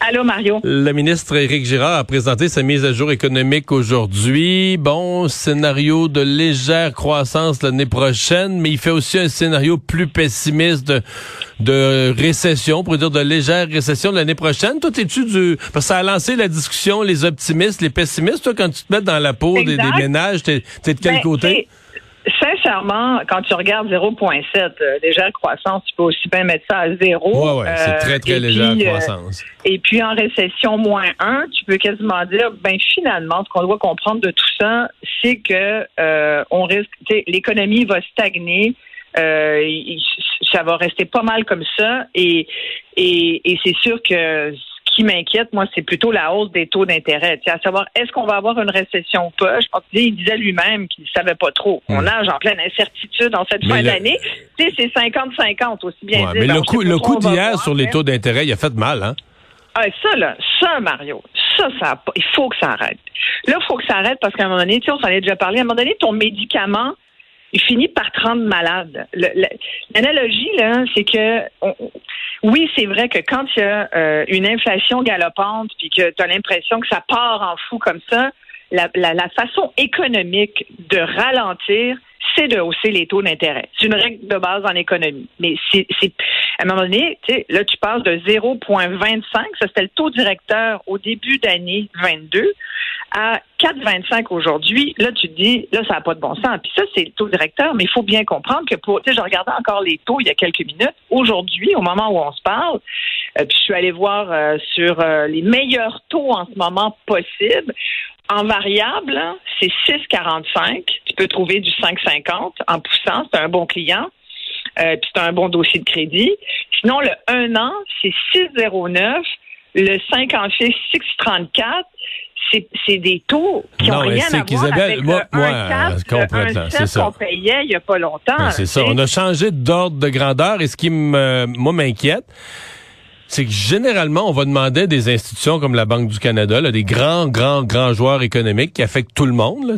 Allô, Mario. Le ministre Éric Girard a présenté sa mise à jour économique aujourd'hui. Bon, scénario de légère croissance l'année prochaine, mais il fait aussi un scénario plus pessimiste de, de récession, pour dire de légère récession l'année prochaine. Toi, es-tu du... Parce que ça a lancé la discussion, les optimistes, les pessimistes. Toi, quand tu te mets dans la peau des, des, ménages, t'es es de quel Ben, côté? Sincèrement, quand tu regardes 0,7, euh, légère croissance, tu peux aussi bien mettre ça à zéro. Ouais, ouais, c'est Euh, très, très légère puis, euh, croissance. et puis en récession moins 1, tu peux quasiment dire, ben finalement, ce qu'on doit comprendre de tout ça, c'est que euh, on risque, l'économie va stagner. Euh, ça va rester pas mal comme ça et et, et c'est sûr que qui m'inquiète moi c'est plutôt la hausse des taux d'intérêt Tu sais, à savoir est-ce qu'on va avoir une récession ou pas? Je pense qu'il disait lui-même qu'il savait pas trop on nage en pleine incertitude en cette. Mais fin le- d'année tu sais c'est 50-50 aussi bien Ouais, dire mais le coup, le coup d'hier sur les mais- taux d'intérêt, il a fait mal, hein? ah, ça, là, ça, Mario, ça, ça il faut que ça arrête. Là, il faut que ça arrête parce qu'à un moment donné, tu sais, on s'en est déjà parlé, à un moment donné, ton médicament, il finit par te rendre malade. L'analogie, là, c'est que, oui, c'est vrai que quand il y a euh, une inflation galopante puis que tu as l'impression que ça part en fou comme ça, la, façon économique de ralentir, c'est de hausser les taux d'intérêt. C'est une règle de base en économie. Mais c'est, à un moment donné, là, tu passes de 0,25, ça c'était le taux directeur au début d'année 22, à 4,25 aujourd'hui. Là, tu te dis, là, ça n'a pas de bon sens. Puis ça, c'est le taux directeur, mais il faut bien comprendre que pour, tu sais, je regardais encore les taux il y a quelques minutes. Aujourd'hui, au moment où on se parle, euh, puis je suis allée voir euh, sur euh, les meilleurs taux en ce moment possibles. En variable, c'est 6,45. Tu peux trouver du 5,50 en poussant. C'est un bon client. Euh, puis c'est un bon dossier de crédit. Sinon, le 1 an, c'est 6,09. Le 5 ans fixe, 6,34. C'est, c'est des taux qui Non, n'ont rien c'est à voir avec moi- le moi, 1,4, je comprends, le là, 1,7 c'est ça. qu'on payait il n'y a pas longtemps. C'est ça. On a changé d'ordre de grandeur et ce qui me, moi m'inquiète, c'est que généralement, on va demander à des institutions comme la Banque du Canada, là, des grands, grands, grands joueurs économiques qui affectent tout le monde,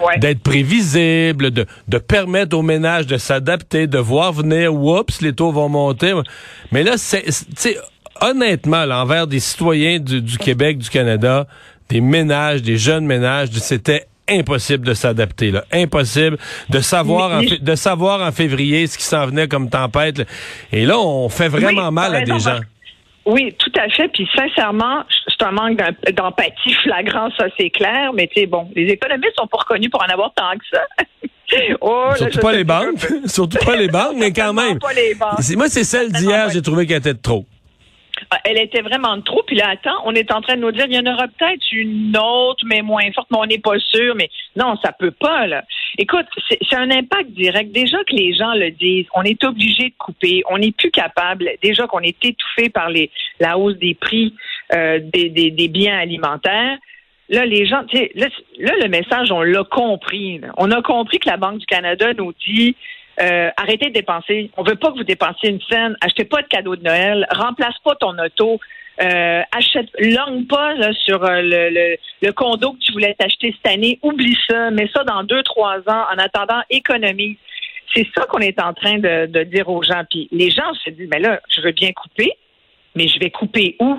Ouais. d'être prévisibles, de, de permettre aux ménages de s'adapter, de voir venir, oups, les taux vont monter. Mais là, c'est, c'est- tu sais, honnêtement, là, envers des citoyens du, du Québec, du Canada, des ménages, des jeunes ménages, c'était impossible de s'adapter là, impossible de savoir en de savoir en février ce qui s'en venait comme tempête. là. Et là, on fait vraiment Oui, mal à des gens. Oui, tout à fait. Puis sincèrement, c'est un manque d'em- d'empathie flagrant, ça c'est clair. Mais tu sais, bon, les économistes sont pas reconnus pour en avoir tant que ça. oh, Surtout pas les banques, surtout pas les banques, mais quand même. pas les banques. Moi, c'est celle d'hier, j'ai trouvé qu'elle était de trop. Ah, Elle était vraiment trop. Puis là, attends, on est en train de nous dire, il y en aura peut-être une autre, mais moins forte, mais on n'est pas sûr. Mais non, ça peut pas, là. Écoute, c'est un impact direct. Déjà que les gens le disent, on est obligé de couper. On n'est plus capable. Déjà qu'on est étouffé par la hausse des prix euh, des, biens alimentaires. Là, les gens, là, là, le message, on l'a compris. On a compris que la Banque du Canada nous dit euh, arrêtez de dépenser. On veut pas que vous dépensiez une scène. Achetez pas de cadeaux de Noël. Remplace pas ton auto. Euh, achète, longue pas là, sur euh, le, le, le condo que tu voulais t'acheter cette année. Oublie ça. Mets ça dans deux, trois ans. En attendant, économise. C'est ça qu'on est en train de, de dire aux gens. Puis les gens se disent, mais là, je veux bien couper, mais je vais couper où?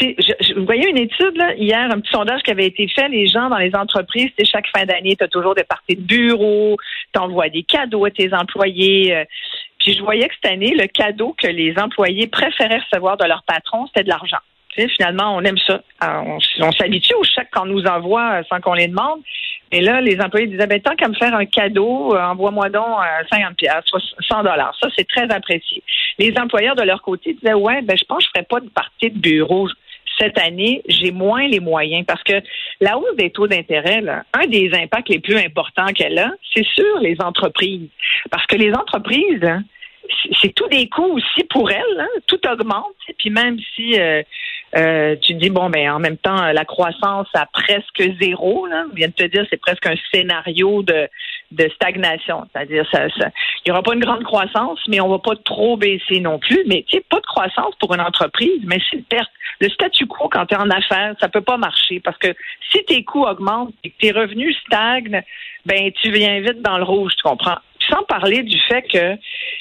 Je, vous voyez une étude là, hier, un petit sondage qui avait été fait, les gens dans les entreprises, c'est chaque fin d'année, tu as toujours des parties de bureau, tu envoies des cadeaux à tes employés. euh, puis je voyais que cette année, le cadeau que les employés préféraient recevoir de leur patron, c'était de l'argent. Finalement, on aime ça. On, s'habitue au chèque qu'on nous envoie euh, sans qu'on les demande. Et là, les employés disaient, ben, tant qu'à me faire un cadeau, euh, envoie-moi donc euh, 50 pièces, 100 dollars. Ça, c'est très apprécié. Les employeurs, de leur côté, disaient, ouais, ben, je pense que je ferai pas de partie de bureau cette année, j'ai moins les moyens parce que la hausse des taux d'intérêt, un des impacts les plus importants qu'elle a, c'est sur les entreprises. Parce que les entreprises, hein, c'est- tout des coûts aussi pour elles, hein, tout augmente. sais, Puis même si euh, euh, tu dis, bon, ben en même temps, la croissance à presque zéro, là, on vient de te dire, c'est presque un scénario de, de stagnation. C'est-à-dire, ça, il n'y aura pas une grande croissance, mais on va pas trop baisser non plus. Mais tu sais, pas de croissance pour une entreprise, mais c'est une perte. Le statu quo, quand tu es en affaires, ça peut pas marcher parce que si tes coûts augmentent et que tes revenus stagnent, ben tu viens vite dans le rouge, tu comprends? sans parler du fait que,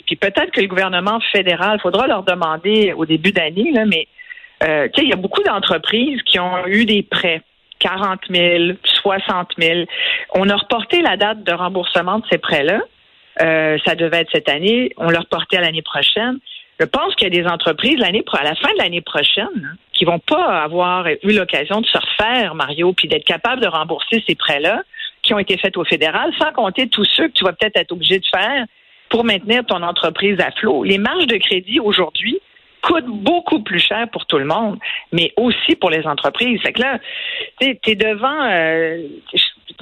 puis peut-être que le gouvernement fédéral, faudra leur demander au début d'année, là, mais euh, il y a beaucoup d'entreprises qui ont eu des prêts. 40 000, 60 000. On a reporté la date de remboursement de ces prêts-là. Euh, ça devait être cette année. On l'a reporté à l'année prochaine. Je pense qu'il y a des entreprises à la fin de l'année prochaine qui vont pas avoir eu l'occasion de se refaire, Mario, puis d'être capable de rembourser ces prêts-là qui ont été faits au fédéral, sans compter tous ceux que tu vas peut-être être obligé de faire pour maintenir ton entreprise à flot. Les marges de crédit aujourd'hui coûtent beaucoup plus cher pour tout le monde, mais aussi pour les entreprises. Que là, devant. Euh,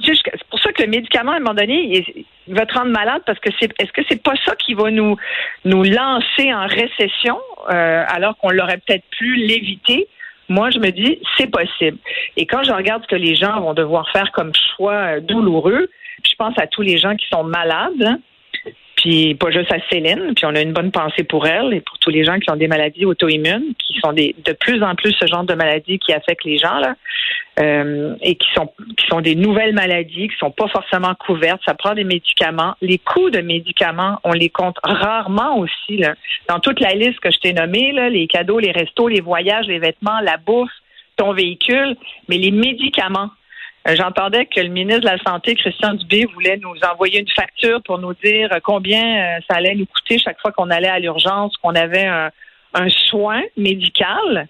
c'est pour ça que le médicament, à un moment donné, il va te rendre malade parce que c'est est-ce que c'est pas ça qui va nous nous lancer en récession euh, alors qu'on l'aurait peut-être pu l'éviter? Moi, je me dis, c'est possible. Et quand je regarde ce que les gens vont devoir faire comme choix euh, douloureux, je pense à tous les gens qui sont malades, hein, puis pas juste à Céline, puis on a une bonne pensée pour elle et pour tous les gens qui ont des maladies auto-immunes, qui sont des, de plus en plus ce genre de maladies qui affectent les gens là, euh, et qui sont qui sont des nouvelles maladies qui sont pas forcément couvertes. Ça prend des médicaments. Les coûts de médicaments, on les compte rarement aussi là. Dans toute la liste que je t'ai nommée, là, les cadeaux, les restos, les voyages, les vêtements, la bouffe, ton véhicule, mais les médicaments j'entendais que le ministre de la Santé, Christian Dubé, voulait nous envoyer une facture pour nous dire combien euh, ça allait nous coûter chaque fois qu'on allait à l'urgence, qu'on avait un, un soin médical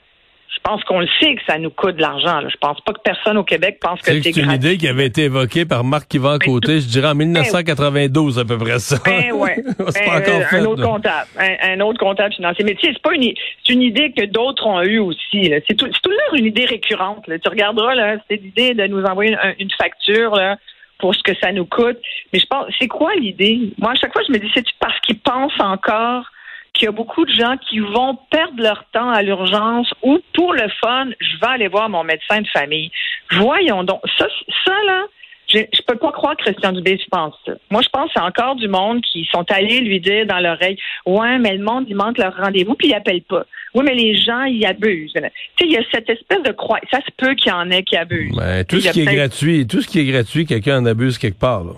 je pense qu'on le sait que ça nous coûte de l'argent. Je pense pas que personne au Québec pense que c'est C'est une idée qui avait été évoquée par Marc Yvan Côté, je dirais en 1992 à peu près ça. Ben ouais. c'est pas ben, encore fait, un autre comptable, un, autre comptable financier. Mais tu sais, c'est pas une, c'est une idée que d'autres ont eue aussi. C'est tout, tout l'heure une idée récurrente. Tu regarderas là, c'est l'idée de nous envoyer une, facture là, pour ce que ça nous coûte. Mais je pense, c'est quoi l'idée? Moi, à chaque fois, je me dis, c'est parce qu'ils pensent encore qu'il y a beaucoup de gens qui vont perdre leur temps à l'urgence ou pour le fun, je vais aller voir mon médecin de famille. Voyons donc. Ça, ça là, je, je peux pas croire que Christian Dubé se pense ça. Moi, je pense que c'est encore du monde qui sont allés lui dire dans l'oreille, ouais, mais le monde, il manque leur rendez-vous, puis ils appellent pas. Oui, mais les gens, ils abusent. Tu sais, il y a cette espèce de croix. Ça se peut qu'il y en ait qui abusent. Ben, tout ce qui est gratuit, tout ce qui est gratuit, quelqu'un en abuse quelque part, là.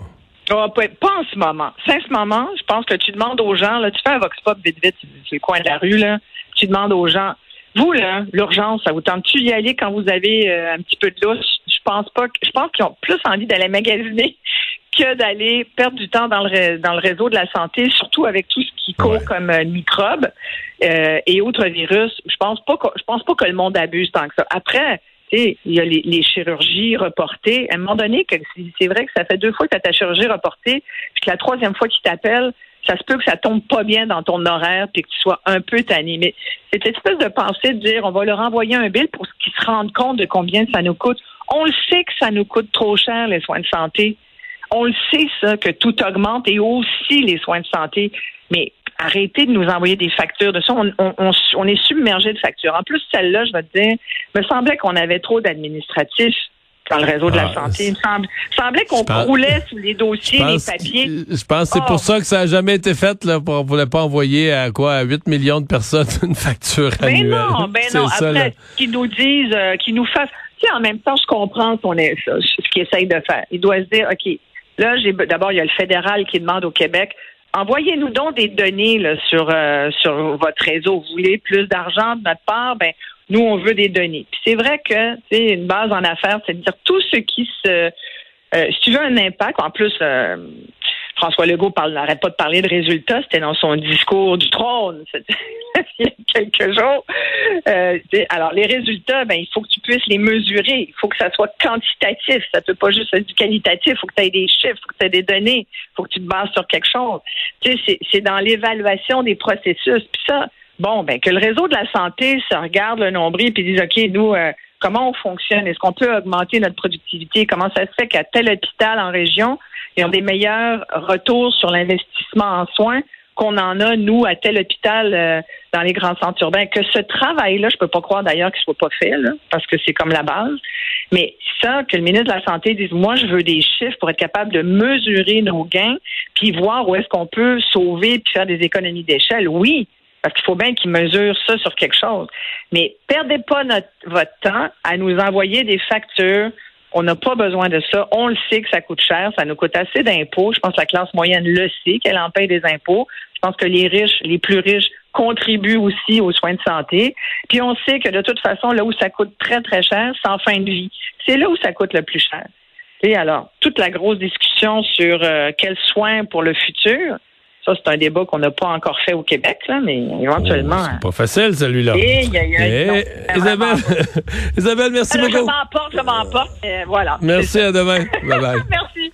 Oh, pas, en ce moment. C'est en ce moment, je pense que tu demandes aux gens, là, tu fais un vox pop vite vite sur le coin de la rue, là, tu demandes aux gens, vous, là, l'urgence, ça vous tente-tu d'y aller quand vous avez euh, un petit peu de lousse? Je pense pas que, je pense qu'ils ont plus envie d'aller magasiner que d'aller perdre du temps dans le, dans le réseau de la santé, surtout avec tout ce qui court comme euh, microbes euh, et autres virus. Je pense pas que, je pense pas que le monde abuse tant que ça. Après, il y a les, chirurgies reportées. À un moment donné, c'est vrai que ça fait deux fois que tu as ta chirurgie reportée, puis que la troisième fois qu'il t'appelle, ça se peut que ça tombe pas bien dans ton horaire puis que tu sois un peu tanné. Mais cette espèce de pensée de dire on va leur envoyer un bill pour qu'ils se rendent compte de combien ça nous coûte. On le sait que ça nous coûte trop cher, les soins de santé. On le sait, ça, que tout augmente et aussi les soins de santé. Mais arrêtez de nous envoyer des factures de ça. On, est submergé de factures. En plus, celle-là, je vais te dire, me semblait qu'on avait trop d'administratifs dans le réseau de la ah, santé. Il me semblait qu'on croulait sous les dossiers, les papiers. Je pense que c'est pour oh. ça que ça n'a jamais été fait. Là, pour, on ne voulait pas envoyer à quoi à 8 millions de personnes une facture ben annuelle. Non, ben non, après, qu'ils nous disent, euh, qu'ils nous fassent. Tu sais, en même temps, je comprends qu'on est, ce qu'ils essayent de faire. Ils doivent se dire, OK, là, j'ai d'abord, il y a le fédéral qui demande au Québec envoyez-nous donc des données là, sur, euh, sur votre réseau. Vous voulez plus d'argent de notre part? Ben, nous, on veut des données. Puis c'est vrai que c'est une base en affaires, c'est de dire tout ce qui se. Euh, si tu veux un impact, en plus, euh, François Legault n'arrête pas de parler de résultats. C'était dans son discours du trône il y a quelques jours. Euh, alors, les résultats, ben, il faut que tu puisses les mesurer. Il faut que ça soit quantitatif. Ça peut pas juste être du qualitatif. Il faut que tu aies des chiffres, il faut que tu aies des données. Il faut que tu te bases sur quelque chose. C'est dans l'évaluation des processus. Puis ça, bon, ben, que le réseau de la santé se regarde le nombril et dise, OK, nous, euh, comment on fonctionne? Est-ce qu'on peut augmenter notre productivité? Comment ça se fait qu'à tel hôpital en région, ils ont des meilleurs retours sur l'investissement en soins qu'on en a, nous, à tel hôpital euh, dans les grands centres urbains? Que ce travail-là, je peux pas croire d'ailleurs qu'il soit pas fait, parce que c'est comme la base. Mais ça, que le ministre de la Santé dise, moi, je veux des chiffres pour être capable de mesurer nos gains, puis voir où est-ce qu'on peut sauver puis faire des économies d'échelle. Oui, parce qu'il faut bien qu'ils mesurent ça sur quelque chose. Mais perdez pas votre temps à nous envoyer des factures. On n'a pas besoin de ça. On le sait que ça coûte cher. Ça nous coûte assez d'impôts. Je pense que la classe moyenne le sait qu'elle en paye des impôts. Je pense que les riches, les plus riches, contribuent aussi aux soins de santé. Puis on sait que de toute façon, là où ça coûte très, très cher, c'est en fin de vie. C'est là où ça coûte le plus cher. Et alors, toute la grosse discussion sur euh, quels soins pour le futur, ça, c'est un débat qu'on n'a pas encore fait au Québec, là, mais éventuellement. Oh, c'est pas facile, celui-là. Eh, y a, y a, Eh, non, Isabelle, Isabelle, merci Alors, je beaucoup. m'emporte, je m'emporte. euh, voilà. Merci, à demain. Bye bye. Merci.